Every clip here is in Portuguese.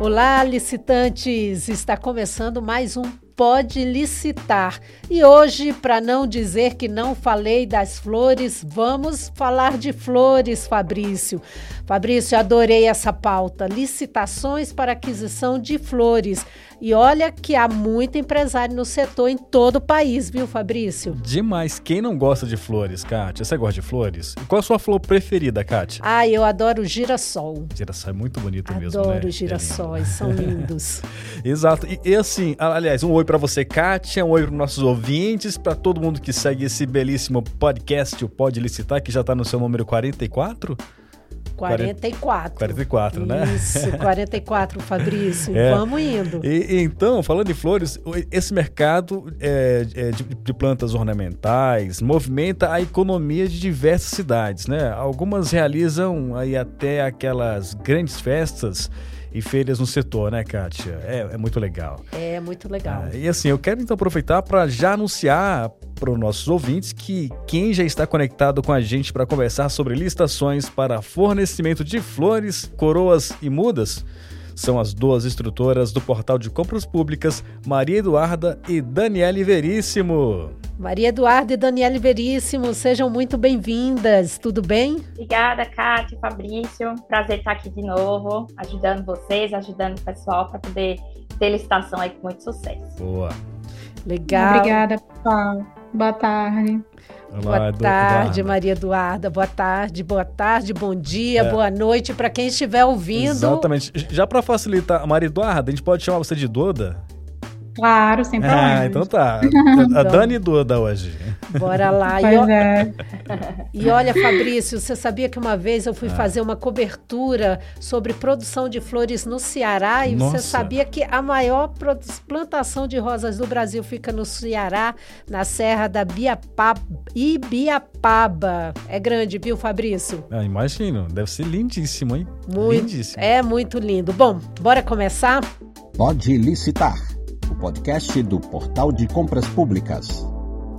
Olá, licitantes! Está começando mais um Pode Licitar. E hoje, para não dizer que não falei das flores, vamos falar de flores, Fabrício. Fabrício, adorei essa pauta: licitações para aquisição de flores. E olha que há muito empresário no setor em todo o país, viu, Fabrício? Demais. Quem não gosta de flores, Kátia? Você gosta de flores? E qual a sua flor preferida, Kátia? Ah, eu adoro girassol. Girassol é muito bonito adoro mesmo, né? Adoro girassóis, é são lindos. Exato. E, e, assim, aliás, um oi para você, Kátia, um oi para nossos ouvintes, para todo mundo que segue esse belíssimo podcast, o Pode Licitar, que já está no seu número 44? 44. 44, né? Isso, 44, Fabrício. É. Vamos indo. E, então, falando de flores, esse mercado é, é, de, de, plantas ornamentais movimenta a economia de diversas cidades, né? Algumas realizam aí até aquelas grandes festas e feiras no setor, né, Kátia? É, é muito legal. É muito legal. Ah, e assim, eu quero então aproveitar para já anunciar para os nossos ouvintes que quem já está conectado com a gente para conversar sobre licitações para fornecimento de flores, coroas e mudas são as duas instrutoras do portal de compras públicas, Maria Eduarda e Daniele Veríssimo. Maria Eduarda e Daniele Veríssimo, sejam muito bem-vindas, tudo bem? Obrigada, Kátia, Fabrício. Prazer estar aqui de novo, ajudando vocês, ajudando o pessoal para poder ter licitação aí com muito sucesso. Boa. Legal. Obrigada, pessoal. Boa tarde. Olá, boa tarde, Eduarda. Maria Eduarda. Boa tarde, boa tarde, bom dia, é. boa noite para quem estiver ouvindo. Exatamente. Já para facilitar, Maria Eduarda, a gente pode chamar você de Doda? Claro, sem problema. Ah, então tá. A Dani Duda hoje. Bora lá. Pois e, é. e olha, Fabrício, você sabia que uma vez eu fui ah. fazer uma cobertura sobre produção de flores no Ceará e Nossa. você sabia que a maior plantação de rosas do Brasil fica no Ceará, na Serra da Biapaba, Ibiapaba. É grande, viu, Fabrício? Ah, imagino. Deve ser lindíssimo, hein? Muito, lindíssimo. É muito lindo. Bom, bora começar? Pode licitar o podcast do Portal de Compras Públicas.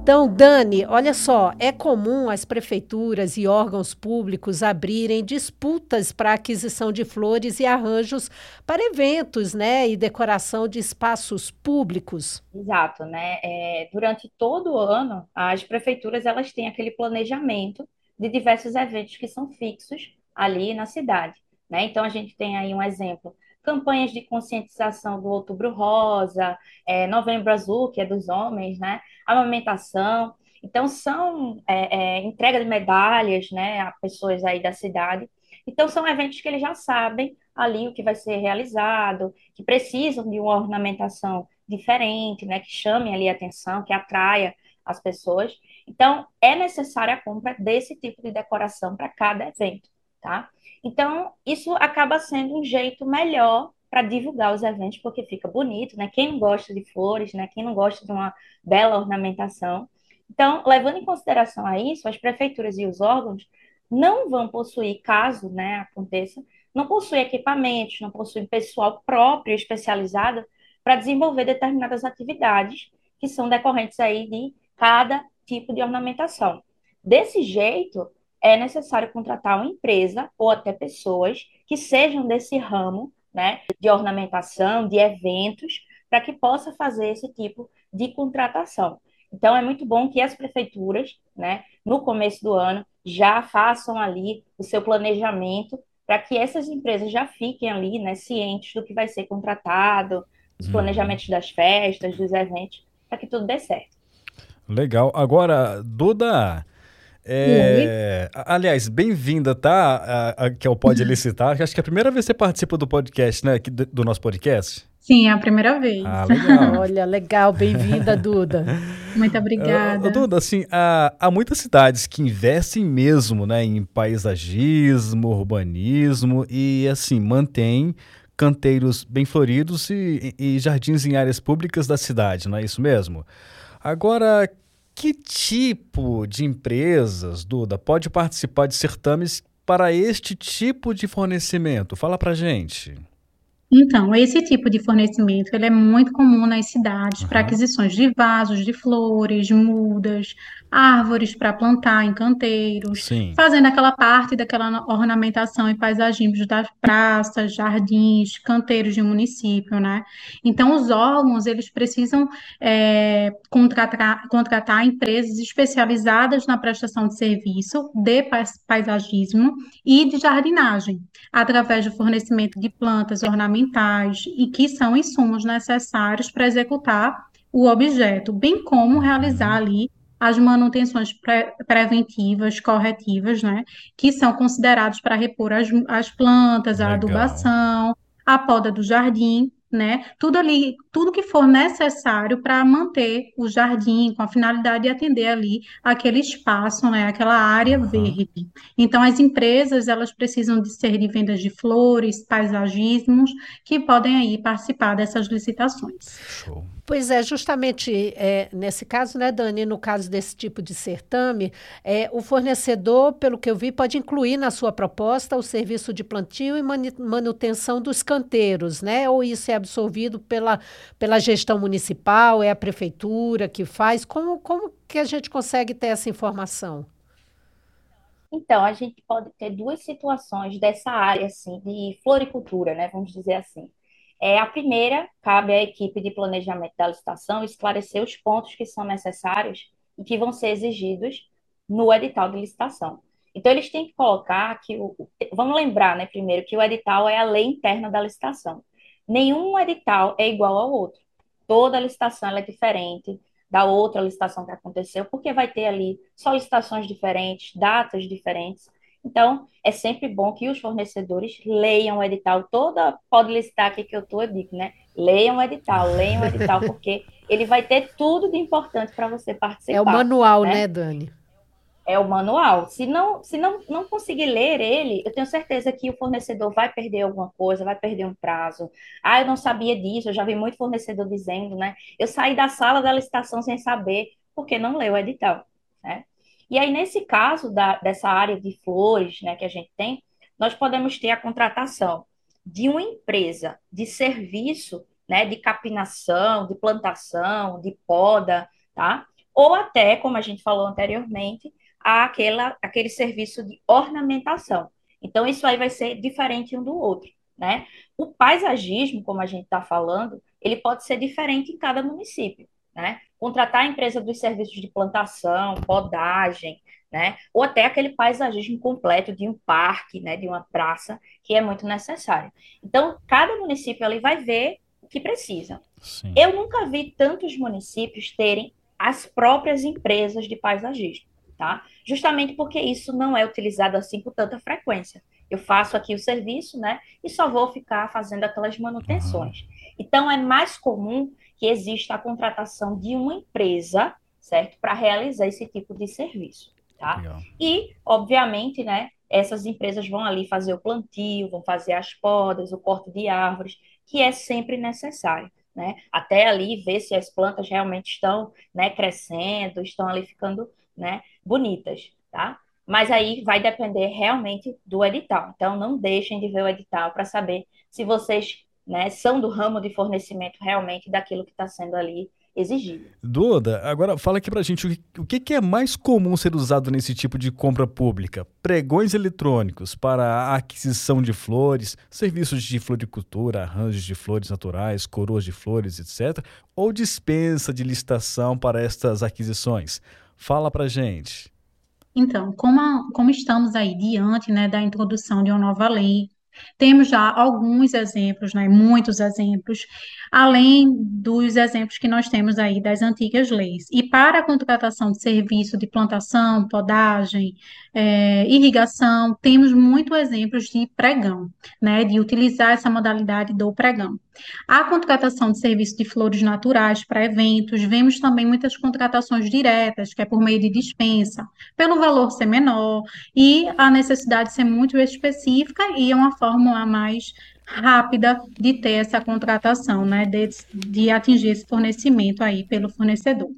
Então, Dani, olha só, é comum as prefeituras e órgãos públicos abrirem disputas para aquisição de flores e arranjos para eventos, né, e decoração de espaços públicos. Exato, né? É, durante todo o ano, as prefeituras elas têm aquele planejamento de diversos eventos que são fixos ali na cidade, né? Então a gente tem aí um exemplo campanhas de conscientização do Outubro Rosa, é, Novembro Azul, que é dos homens, né? Amamentação. Então, são é, é, entrega de medalhas né, a pessoas aí da cidade. Então, são eventos que eles já sabem ali o que vai ser realizado, que precisam de uma ornamentação diferente, né, que chame ali a atenção, que atraia as pessoas. Então, é necessária a compra desse tipo de decoração para cada evento, tá? Então, isso acaba sendo um jeito melhor para divulgar os eventos, porque fica bonito, né? Quem não gosta de flores, né? Quem não gosta de uma bela ornamentação. Então, levando em consideração a isso, as prefeituras e os órgãos não vão possuir, caso né, aconteça, não possuem equipamentos, não possuem pessoal próprio, especializado, para desenvolver determinadas atividades que são decorrentes aí de cada tipo de ornamentação. Desse jeito, é necessário contratar uma empresa ou até pessoas que sejam desse ramo, né, de ornamentação, de eventos, para que possa fazer esse tipo de contratação. Então, é muito bom que as prefeituras, né, no começo do ano, já façam ali o seu planejamento para que essas empresas já fiquem ali, né, cientes do que vai ser contratado, os uhum. planejamentos das festas, dos eventos, para que tudo dê certo. Legal. Agora, Duda, é, aliás, bem-vinda, tá? A, a, que é o Pode Licitar. Acho que é a primeira vez que você participa do podcast, né? Do, do nosso podcast. Sim, é a primeira vez. Ah, legal. Olha, legal. Bem-vinda, Duda. Muito obrigada. Uh, Duda, assim, há, há muitas cidades que investem mesmo, né? Em paisagismo, urbanismo e, assim, mantém canteiros bem floridos e, e jardins em áreas públicas da cidade, não é isso mesmo? Agora, que tipo de empresas, Duda, pode participar de certames para este tipo de fornecimento? Fala para gente. Então, esse tipo de fornecimento ele é muito comum nas cidades uhum. para aquisições de vasos de flores, mudas, árvores para plantar em canteiros, Sim. fazendo aquela parte daquela ornamentação e paisagismo das praças, jardins, canteiros de município, né? Então, os órgãos, eles precisam é, contratar, contratar empresas especializadas na prestação de serviço de paisagismo e de jardinagem, através do fornecimento de plantas ornamentais e que são insumos necessários para executar o objeto, bem como realizar ali as manutenções pre preventivas, corretivas, né, que são considerados para repor as, as plantas, a Legal. adubação, a poda do jardim, né? Tudo ali, tudo que for necessário para manter o jardim com a finalidade de atender ali aquele espaço, né? Aquela área Uhum. verde. Então, as empresas, elas precisam de ser de vendas de flores, paisagismos, que podem aí participar dessas licitações. Show. Pois é, justamente é, nesse caso, né, Dani, no caso desse tipo de certame, é, o fornecedor, pelo que eu vi, pode incluir na sua proposta o serviço de plantio e manutenção dos canteiros, né? Ou isso é absolvido pela, pela gestão municipal, é a prefeitura que faz? Como, como que a gente consegue ter essa informação? Então, a gente pode ter duas situações dessa área, assim, de floricultura, né? Vamos dizer assim. É, a primeira, cabe à equipe de planejamento da licitação esclarecer os pontos que são necessários e que vão ser exigidos no edital de licitação. Então, eles têm que colocar que, o, vamos lembrar, né, primeiro, que o edital é a lei interna da licitação. Nenhum edital é igual ao outro. Toda licitação é diferente da outra licitação que aconteceu, porque vai ter ali solicitações diferentes, datas diferentes. Então, é sempre bom que os fornecedores leiam o edital. Toda pode licitar aqui que eu estou, eu digo, né? Leiam o edital, leiam o edital, porque ele vai ter tudo de importante para você participar. É o manual, né? né, Dani? É o manual. Se não, se não, não conseguir ler ele, eu tenho certeza que o fornecedor vai perder alguma coisa, vai perder um prazo. Ah, eu não sabia disso, eu já vi muito fornecedor dizendo, né? Eu saí da sala da licitação sem saber, porque não leu o edital, né? E aí, nesse caso da, dessa área de flores, né, que a gente tem, nós podemos ter a contratação de uma empresa de serviço, né, de capinação, de plantação, de poda, tá? Ou até, como a gente falou anteriormente, aquela, aquele serviço de ornamentação. Então, isso aí vai ser diferente um do outro, né? O paisagismo, como a gente está falando, ele pode ser diferente em cada município, né? Contratar a empresa dos serviços de plantação, podagem, né? Ou até aquele paisagismo completo de um parque, né? De uma praça, que é muito necessário. Então, cada município ali vai ver o que precisa. Sim. Eu nunca vi tantos municípios terem as próprias empresas de paisagismo tá? Justamente porque isso não é utilizado assim com tanta frequência. Eu faço aqui o serviço, né? E só vou ficar fazendo aquelas manutenções. Então, é mais comum que exista a contratação de uma empresa, certo? Para realizar esse tipo de serviço, tá? Legal. E, obviamente, né? Essas empresas vão ali fazer o plantio, vão fazer as podas, o corte de árvores, que é sempre necessário. Né? Até ali ver se as plantas realmente estão né, crescendo, estão ali ficando né, bonitas, tá? Mas aí vai depender realmente do edital. Então, não deixem de ver o edital para saber se vocês né, são do ramo de fornecimento realmente daquilo que está sendo ali exigido. Duda, agora fala aqui pra gente o que, o que é mais comum ser usado nesse tipo de compra pública? Pregões eletrônicos para a aquisição de flores, serviços de floricultura, arranjos de flores naturais, coroas de flores, etc. Ou dispensa de licitação para estas aquisições? Fala pra gente. Então, como, a- como estamos aí diante, né, da introdução de uma nova lei, temos já alguns exemplos, né, muitos exemplos, além dos exemplos que nós temos aí das antigas leis. E para a contratação de serviço de plantação, podagem, eh, irrigação, temos muitos exemplos de pregão, né, de utilizar essa modalidade do pregão. A contratação de serviço de flores naturais para eventos, vemos também muitas contratações diretas, que é por meio de dispensa, pelo valor ser menor e a necessidade ser muito específica e é uma fórmula mais rápida de ter essa contratação, né, de, de atingir esse fornecimento aí pelo fornecedor.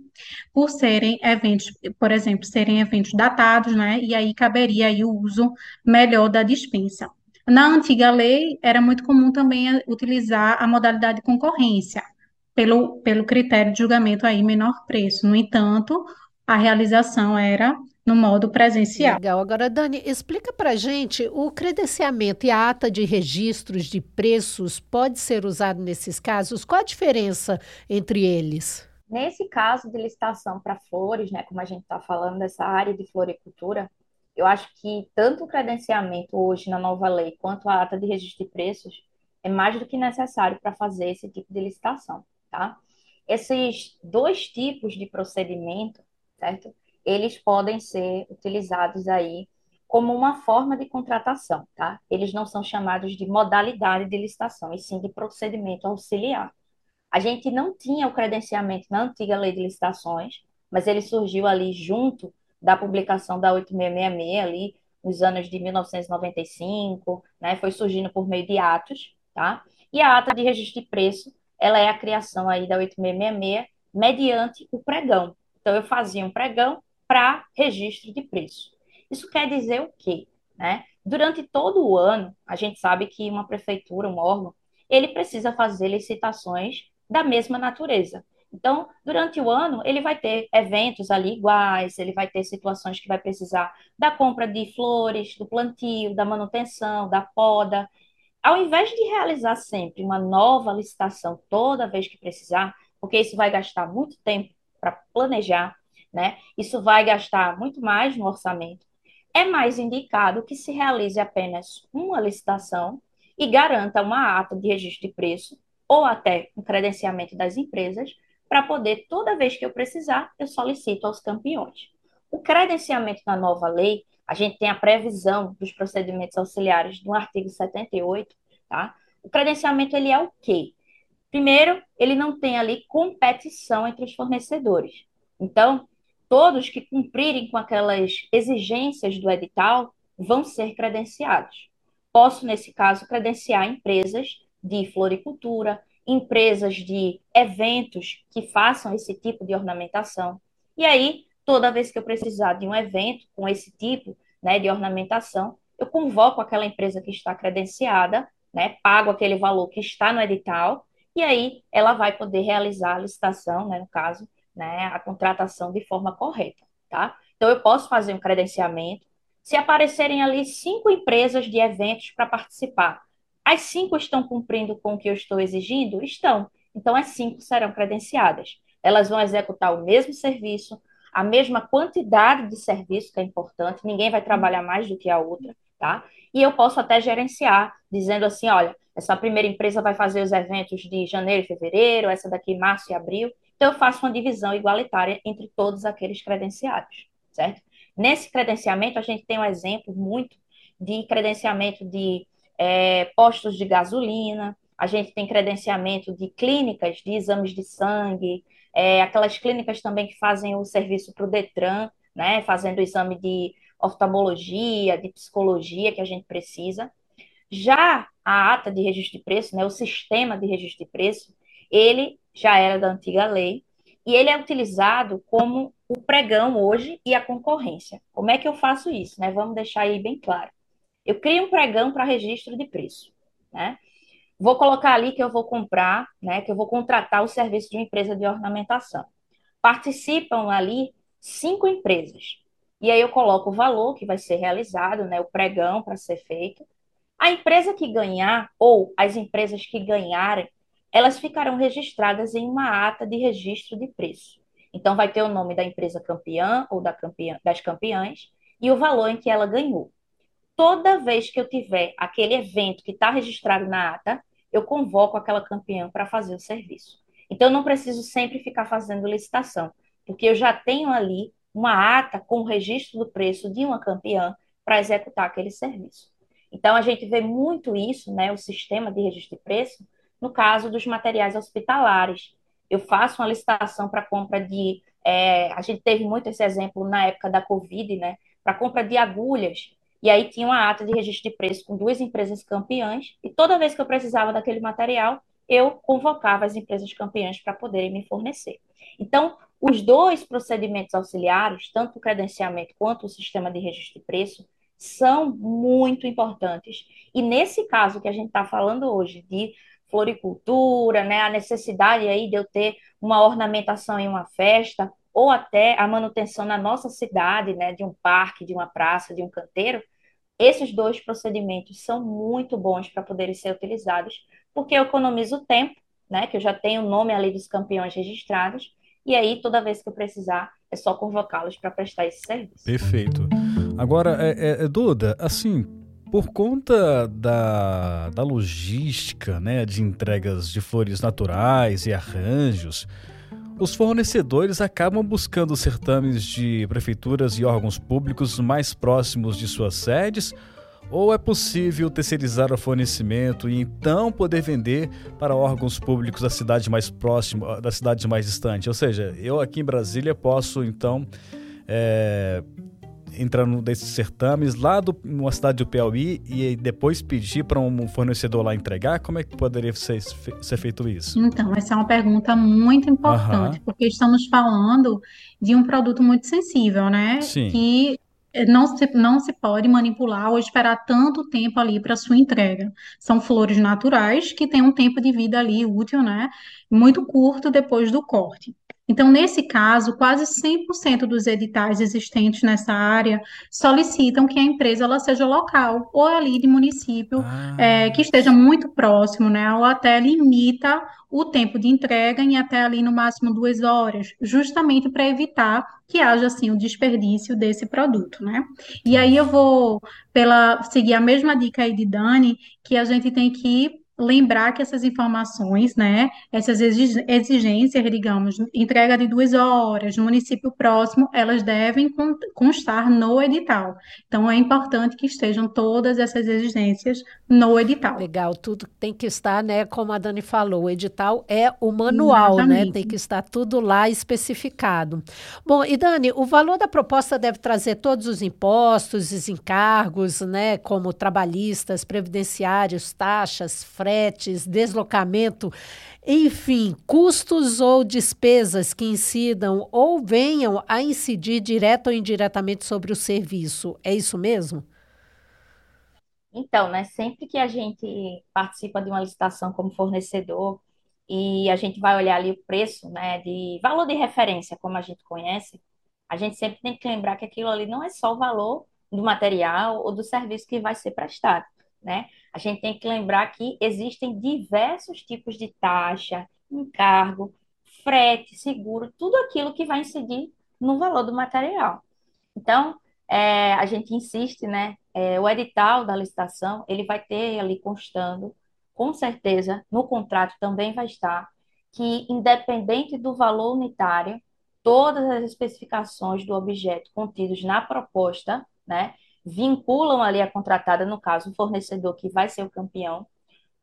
Por serem eventos, por exemplo, serem eventos datados, né, e aí caberia aí o uso melhor da dispensa. Na antiga lei, era muito comum também utilizar a modalidade de concorrência, pelo, pelo critério de julgamento aí menor preço. No entanto, a realização era no modo presencial. Legal. Agora, Dani, explica para gente o credenciamento e a ata de registros de preços pode ser usado nesses casos? Qual a diferença entre eles? Nesse caso de licitação para flores, né, como a gente está falando dessa área de floricultura, eu acho que tanto o credenciamento hoje na nova lei quanto a ata de registro de preços é mais do que necessário para fazer esse tipo de licitação, tá? Esses dois tipos de procedimento, certo? Eles podem ser utilizados aí como uma forma de contratação, tá? Eles não são chamados de modalidade de licitação, e sim de procedimento auxiliar. A gente não tinha o credenciamento na antiga lei de licitações, mas ele surgiu ali junto da publicação da 8666 ali nos anos de 1995, né? Foi surgindo por meio de atos, tá? E a ata de registro de preço, ela é a criação aí da 8666 mediante o pregão. Então eu fazia um pregão para registro de preço. Isso quer dizer o quê? Né? Durante todo o ano, a gente sabe que uma prefeitura, um órgão, ele precisa fazer licitações da mesma natureza. Então, durante o ano, ele vai ter eventos ali iguais, ele vai ter situações que vai precisar da compra de flores, do plantio, da manutenção, da poda. Ao invés de realizar sempre uma nova licitação toda vez que precisar, porque isso vai gastar muito tempo para planejar, né? Isso vai gastar muito mais no orçamento. É mais indicado que se realize apenas uma licitação e garanta uma ata de registro de preço ou até um credenciamento das empresas, para poder, toda vez que eu precisar, eu solicito aos campeões. O credenciamento na nova lei, a gente tem a previsão dos procedimentos auxiliares no artigo 78, tá? O credenciamento, ele é o quê? Primeiro, ele não tem ali competição entre os fornecedores. Então, todos que cumprirem com aquelas exigências do edital vão ser credenciados. Posso, nesse caso, credenciar empresas de floricultura, empresas de eventos que façam esse tipo de ornamentação. E aí, toda vez que eu precisar de um evento com esse tipo né, de ornamentação, eu convoco aquela empresa que está credenciada, né, pago aquele valor que está no edital, e aí ela vai poder realizar a licitação, né, no caso, né, a contratação de forma correta, tá? Então, eu posso fazer um credenciamento. Se aparecerem ali cinco empresas de eventos para participar, as cinco estão cumprindo com o que eu estou exigindo? Estão. Então, as cinco serão credenciadas. Elas vão executar o mesmo serviço, a mesma quantidade de serviço, que é importante, ninguém vai trabalhar mais do que a outra, tá? E eu posso até gerenciar, dizendo assim: olha, essa primeira empresa vai fazer os eventos de janeiro e fevereiro, essa daqui março e abril. Então, eu faço uma divisão igualitária entre todos aqueles credenciados, certo? Nesse credenciamento, a gente tem um exemplo muito de credenciamento de é, postos de gasolina, a gente tem credenciamento de clínicas de exames de sangue, é, aquelas clínicas também que fazem o serviço para o Detran, né, fazendo o exame de oftalmologia, de psicologia que a gente precisa. Já a ata de registro de preço, né, o sistema de registro de preço, ele já era da antiga lei e ele é utilizado como o pregão hoje e a concorrência. Como é que eu faço isso? Né? Vamos deixar aí bem claro. Eu crio um pregão para registro de preço, né? Vou colocar ali que eu vou comprar, né? Que eu vou contratar o serviço de uma empresa de ornamentação. Participam ali cinco empresas. E aí eu coloco o valor que vai ser realizado, né? O pregão para ser feito. A empresa que ganhar, ou as empresas que ganharem, elas ficarão registradas em uma ata de registro de preço. Então, vai ter o nome da empresa campeã ou da campeã, das campeãs e o valor em que ela ganhou toda vez que eu tiver aquele evento que está registrado na ata, eu convoco aquela campeã para fazer o serviço. Então, eu não preciso sempre ficar fazendo licitação, porque eu já tenho ali uma ata com o registro do preço de uma campeã para executar aquele serviço. Então, a gente vê muito isso, né, o sistema de registro de preço, no caso dos materiais hospitalares. Eu faço uma licitação para compra de. É, a gente teve muito esse exemplo na época da Covid, né? Para compra de agulhas e aí tinha uma ata de registro de preço com duas empresas campeãs, e toda vez que eu precisava daquele material, eu convocava as empresas campeãs para poderem me fornecer. Então, os dois procedimentos auxiliares, tanto o credenciamento quanto o sistema de registro de preço, são muito importantes. E nesse caso que a gente está falando hoje de floricultura, né, a necessidade aí de eu ter uma ornamentação em uma festa, ou até a manutenção na nossa cidade, né, de um parque, de uma praça, de um canteiro, esses dois procedimentos são muito bons para poderem ser utilizados, porque eu economizo tempo, né, que eu já tenho o nome ali dos campeões registrados, e aí toda vez que eu precisar, é só convocá-los para prestar esse serviço. Perfeito. Agora, é, é, Duda, assim, por conta da, da logística, né, de entregas de flores naturais e arranjos, os fornecedores acabam buscando certames de prefeituras e órgãos públicos mais próximos de suas sedes? Ou é possível terceirizar o fornecimento e então poder vender para órgãos públicos da cidade mais próxima, da cidade mais distante? Ou seja, eu aqui em Brasília posso então é, entrar num desses certames lá do, numa cidade do Piauí e depois pedir para um fornecedor lá entregar? Como é que poderia ser, ser feito isso? Então, essa é uma pergunta muito importante, uhum. porque estamos falando de um produto muito sensível, né? Sim. Que não se, não se pode manipular ou esperar tanto tempo ali para sua entrega. São flores naturais que têm um tempo de vida ali útil, né? Muito curto depois do corte. Então, nesse caso, quase 100% dos editais existentes nessa área solicitam que a empresa ela seja local ou ali de município ah. é, que esteja muito próximo, né? Ou até limita o tempo de entrega em até ali no máximo duas horas, justamente para evitar que haja assim o desperdício desse produto, né? E aí eu vou pela seguir a mesma dica aí de Dani, que a gente tem que lembrar que essas informações, né, essas exigências, digamos, entrega de duas horas município próximo, elas devem constar no edital. Então, é importante que estejam todas essas exigências no edital. Legal, tudo tem que estar, né, como a Dani falou, o edital é o manual, né, Exatamente. né, tem que estar tudo lá especificado. Bom, e Dani, o valor da proposta deve trazer todos os impostos, os encargos, né, como trabalhistas, previdenciários, taxas, fretes, deslocamento, enfim, custos ou despesas que incidam ou venham a incidir direto ou indiretamente sobre o serviço. É isso mesmo? Então, né, sempre que a gente participa de uma licitação como fornecedor e a gente vai olhar ali o preço, né, de valor de referência, como a gente conhece, a gente sempre tem que lembrar que aquilo ali não é só o valor do material ou do serviço que vai ser prestado né? A gente tem que lembrar que existem diversos tipos de taxa, encargo, frete, seguro, tudo aquilo que vai incidir no valor do material. Então, é, a gente insiste, né? É, o edital da licitação, ele vai ter ali constando, com certeza, no contrato também vai estar, que independente do valor unitário, todas as especificações do objeto contidos na proposta, né, vinculam ali a contratada, no caso, o fornecedor que vai ser o campeão,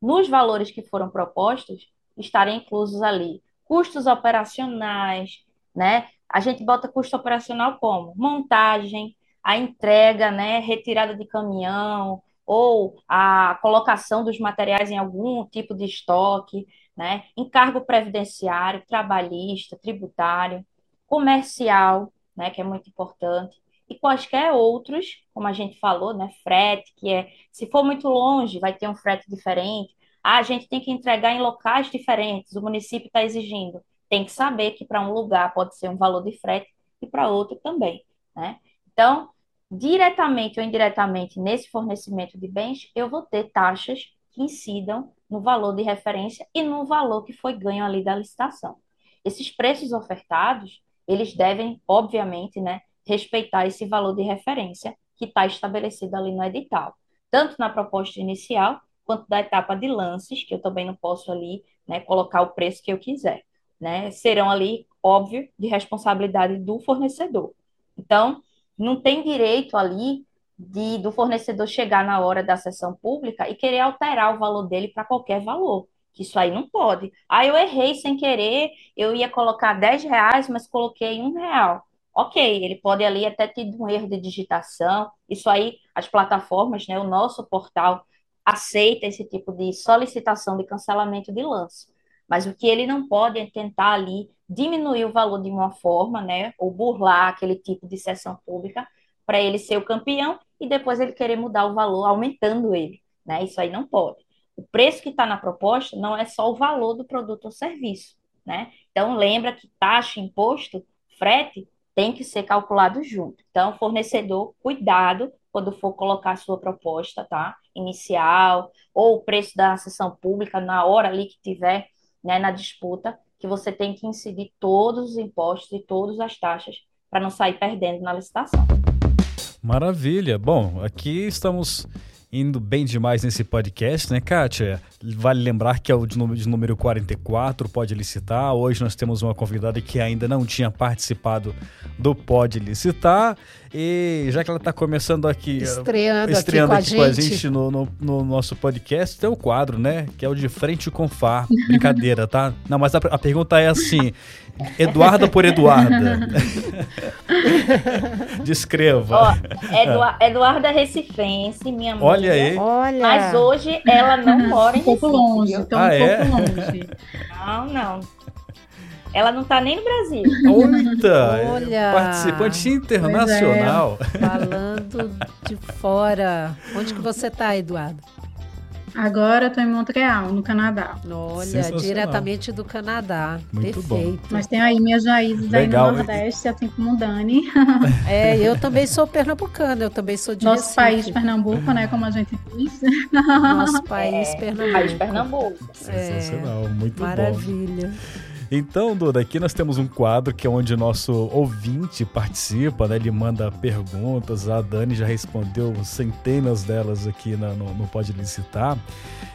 nos valores que foram propostos, estarem inclusos ali. Custos operacionais, né? A gente bota custo operacional como? Montagem, a entrega, né, retirada de caminhão ou a colocação dos materiais em algum tipo de estoque, né? Encargo previdenciário, trabalhista, tributário, comercial, né, que é muito importante e quaisquer outros, como a gente falou, né, frete, que é, se for muito longe, vai ter um frete diferente. Ah, a gente tem que entregar em locais diferentes, o município está exigindo. Tem que saber que para um lugar pode ser um valor de frete e para outro também, né? Então, diretamente ou indiretamente nesse fornecimento de bens, eu vou ter taxas que incidam no valor de referência e no valor que foi ganho ali da licitação. Esses preços ofertados, eles devem, obviamente, né, respeitar esse valor de referência que está estabelecido ali no edital, tanto na proposta inicial quanto da etapa de lances, que eu também não posso ali né, colocar o preço que eu quiser. Né, serão ali, óbvio, de responsabilidade do fornecedor. Então, não tem direito ali de, do fornecedor chegar na hora da sessão pública e querer alterar o valor dele para qualquer valor. Isso aí não pode. Ah, eu errei sem querer, eu ia colocar 10 reais, mas coloquei um real. Ok, ele pode ali até ter um erro de digitação. Isso aí, as plataformas, né, o nosso portal aceita esse tipo de solicitação de cancelamento de lance. Mas o que ele não pode é tentar ali diminuir o valor de uma forma, né, ou burlar aquele tipo de sessão pública para ele ser o campeão e depois ele querer mudar o valor aumentando ele, né? Isso aí não pode. O preço que está na proposta não é só o valor do produto ou serviço, né? Então lembra que taxa, imposto frete tem que ser calculado junto. Então, fornecedor, cuidado quando for colocar a sua proposta, tá? Inicial, ou o preço da sessão pública na hora ali que tiver, né, na disputa, que você tem que incidir todos os impostos e todas as taxas para não sair perdendo na licitação. Maravilha. Bom, aqui estamos indo bem demais nesse podcast, né, Kátia? Vale lembrar que é o de número, de número 44, Pode Licitar. Hoje nós temos uma convidada que ainda não tinha participado do Pode Licitar. E já que ela está começando aqui, estreando, estreando aqui, com, aqui a com a gente no, no, no, nosso podcast, tem o quadro, né? Que é o de frente com Far. Brincadeira, tá? Não, mas a, a pergunta é assim: Eduarda por Eduarda. Descreva. Ó, Eduarda Recifense, minha mãe. Olha aí. Olha. Mas hoje ela não mora em Recife. Um pouco longe, então ah, um é? pouco longe. Não, não. Ela não está nem no Brasil. Eita, Olha, participante internacional. É. Falando de fora. Onde que você está, Eduardo? Agora estou em Montreal, no Canadá. Olha, diretamente do Canadá. Muito Perfeito. Bom. Mas tem aí minhas raízes aí no Nordeste, assim como o Dani. É, eu também sou pernambucana, eu também sou de Nosso Recife. país, Pernambuco, né, como a gente diz. Nosso país, é, Pernambuco. País Pernambuco. Sensacional, é, muito maravilha. bom. Maravilha. Então, Duda, aqui nós temos um quadro que é onde o nosso ouvinte participa, né? Ele manda perguntas, a Dani já respondeu centenas delas aqui na, no, no Pode Licitar.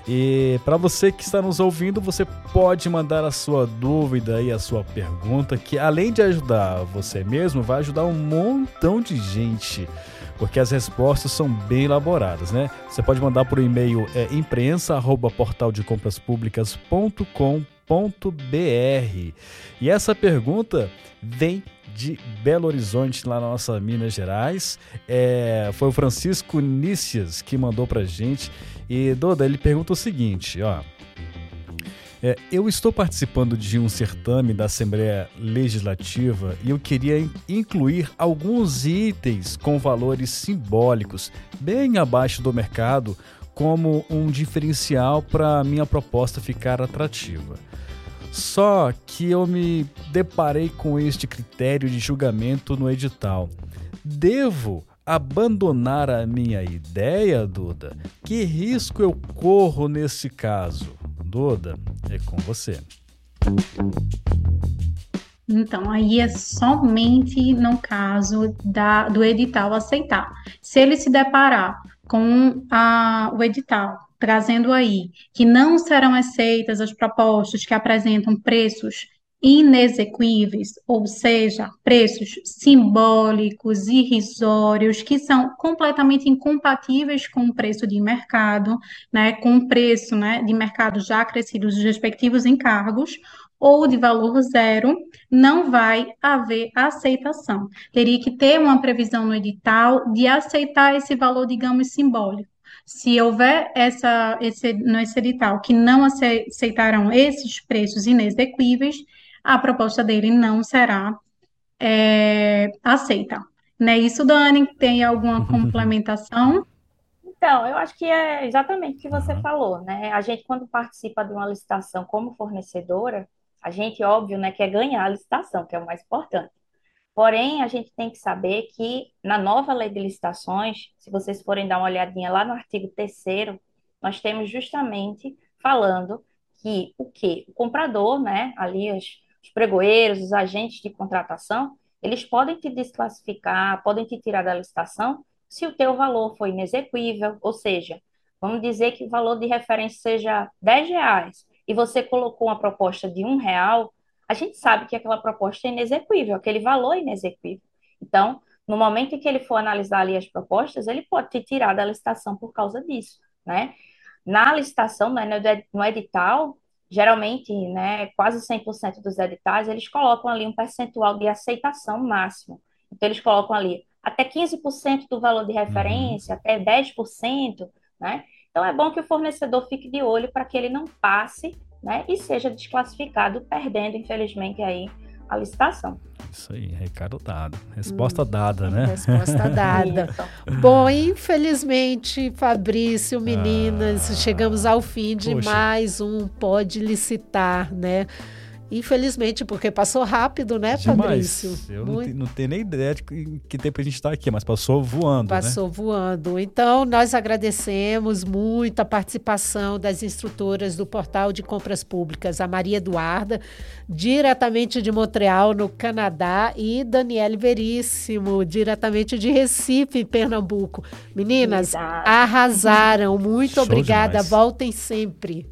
E para você que está nos ouvindo, você pode mandar a sua dúvida e a sua pergunta, que além de ajudar você mesmo, vai ajudar um montão de gente porque as respostas são bem elaboradas, né? Você pode mandar por e-mail é, imprensa@portaldecompraspublicas.com br E essa pergunta vem de Belo Horizonte, lá na nossa Minas Gerais. É, foi o Francisco Nícias que mandou pra gente. E, Doda, ele pergunta o seguinte, ó. É, eu estou participando de um certame da Assembleia Legislativa e eu queria incluir alguns itens com valores simbólicos, bem abaixo do mercado, como um diferencial para minha proposta ficar atrativa. Só que eu me deparei com este critério de julgamento no edital. Devo abandonar a minha ideia, Duda? Que risco eu corro nesse caso? Duda, é com você. Então, aí é somente no caso da, do edital aceitar. Se ele se deparar com a, o edital trazendo aí que não serão aceitas as propostas que apresentam preços inexequíveis, ou seja, preços simbólicos, irrisórios, que são completamente incompatíveis com o preço de mercado, né, com o preço né, de mercado já crescido dos respectivos encargos, ou de valor zero, não vai haver aceitação. Teria que ter uma previsão no edital de aceitar esse valor, digamos, simbólico. Se houver essa, esse, nesse edital que não aceitarão esses preços inexequíveis, a proposta dele não será é, aceita. Não é isso, Dani? Tem alguma complementação? Então, eu acho que é exatamente o que você falou, né? A gente, quando participa de uma licitação como fornecedora, a gente, óbvio, né, quer ganhar a licitação, que é o mais importante. Porém, a gente tem que saber que na nova lei de licitações, se vocês forem dar uma olhadinha lá no artigo 3 nós temos justamente falando que o que o comprador, né, ali os, os pregoeiros, os agentes de contratação, eles podem te desclassificar, podem te tirar da licitação se o teu valor foi inexequível, ou seja, vamos dizer que o valor de referência seja 10 reais e você colocou uma proposta de um real, a gente sabe que aquela proposta é inexequível, aquele valor é inexequível. Então, no momento em que ele for analisar ali as propostas, ele pode te tirar da licitação por causa disso, né? Na licitação, né, no edital, geralmente, né, quase 100% dos editais, eles colocam ali um percentual de aceitação máximo. Então, eles colocam ali até 15% do valor de referência, uhum. até 10%, né? Então, é bom que o fornecedor fique de olho para que ele não passe né, e seja desclassificado, perdendo, infelizmente, aí a licitação. Isso aí, recado dado. Resposta hum, dada, né? Resposta dada. Bom, infelizmente, Fabrício, meninas, ah, chegamos ao fim de poxa. mais um Pode Licitar, né? Infelizmente, porque passou rápido, né, Demais. Fabrício? Eu não, Muito- não tenho nem ideia de que, tempo a gente está aqui, mas passou voando, né? Passou voando. Então, nós agradecemos muito a participação das instrutoras do Portal de Compras Públicas, a Maria Eduarda, diretamente de Montreal, no Canadá, e Daniele Veríssimo, diretamente de Recife, Pernambuco. Meninas, arrasaram. Muito Show obrigada. demais. Voltem sempre.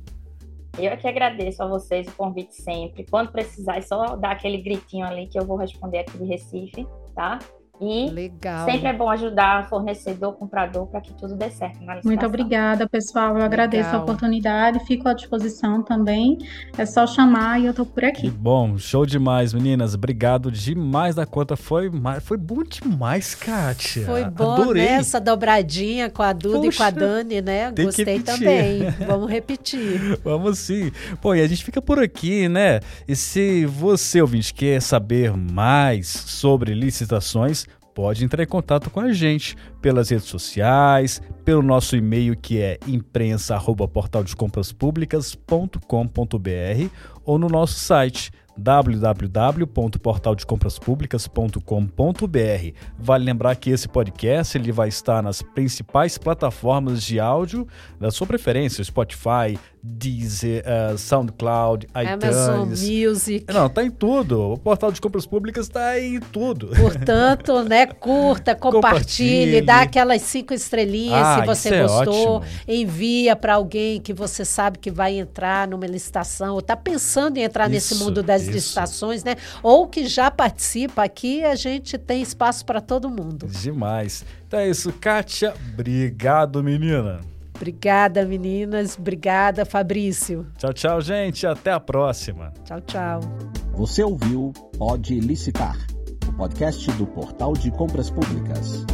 Eu é que agradeço a vocês o convite sempre. Quando precisar, é só dar aquele gritinho ali que eu vou responder aqui de Recife, tá? E Legal. sempre é bom ajudar fornecedor, comprador, para que tudo dê certo. Muito obrigada, pessoal. Eu agradeço a Legal. oportunidade, fico à disposição também. É só chamar e eu tô por Que aqui. bom, show demais, meninas. Obrigado demais da conta. Foi, foi bom demais, Kátia. Foi bom, Adorei. né? Essa dobradinha com a Duda e com a Dani, né? Gostei também. Vamos repetir. Vamos sim. Pô, e a gente fica por aqui, né? E se você, ouvinte, quer saber mais sobre licitações, pode entrar em contato com a gente pelas redes sociais, pelo nosso e-mail que é imprensa@portaldecompraspublicas.com.br ou no nosso site www.portaldecompraspublicas.com.br. Vale lembrar que esse podcast ele vai estar nas principais plataformas de áudio da sua preferência, Spotify, Deezer, eh, SoundCloud, Amazon iTunes. Music. Não, tá em tudo. O portal de compras públicas tá em tudo. Portanto, né, curta, compartilhe, Compartilhe. dá aquelas cinco estrelinhas Ah, se você é gostou, ótimo. envia para alguém que você sabe que vai entrar numa licitação ou está pensando em entrar nesse Isso, mundo das isso. licitações, né? Ou que já participa. Aqui a gente tem espaço para todo mundo. Demais. Então é isso, Kátia. Obrigado, menina. Obrigada, meninas. Obrigada, Fabrício. Tchau, tchau, gente. Até a próxima. Tchau, tchau. Você ouviu Pode Licitar, o podcast do Portal de Compras Públicas.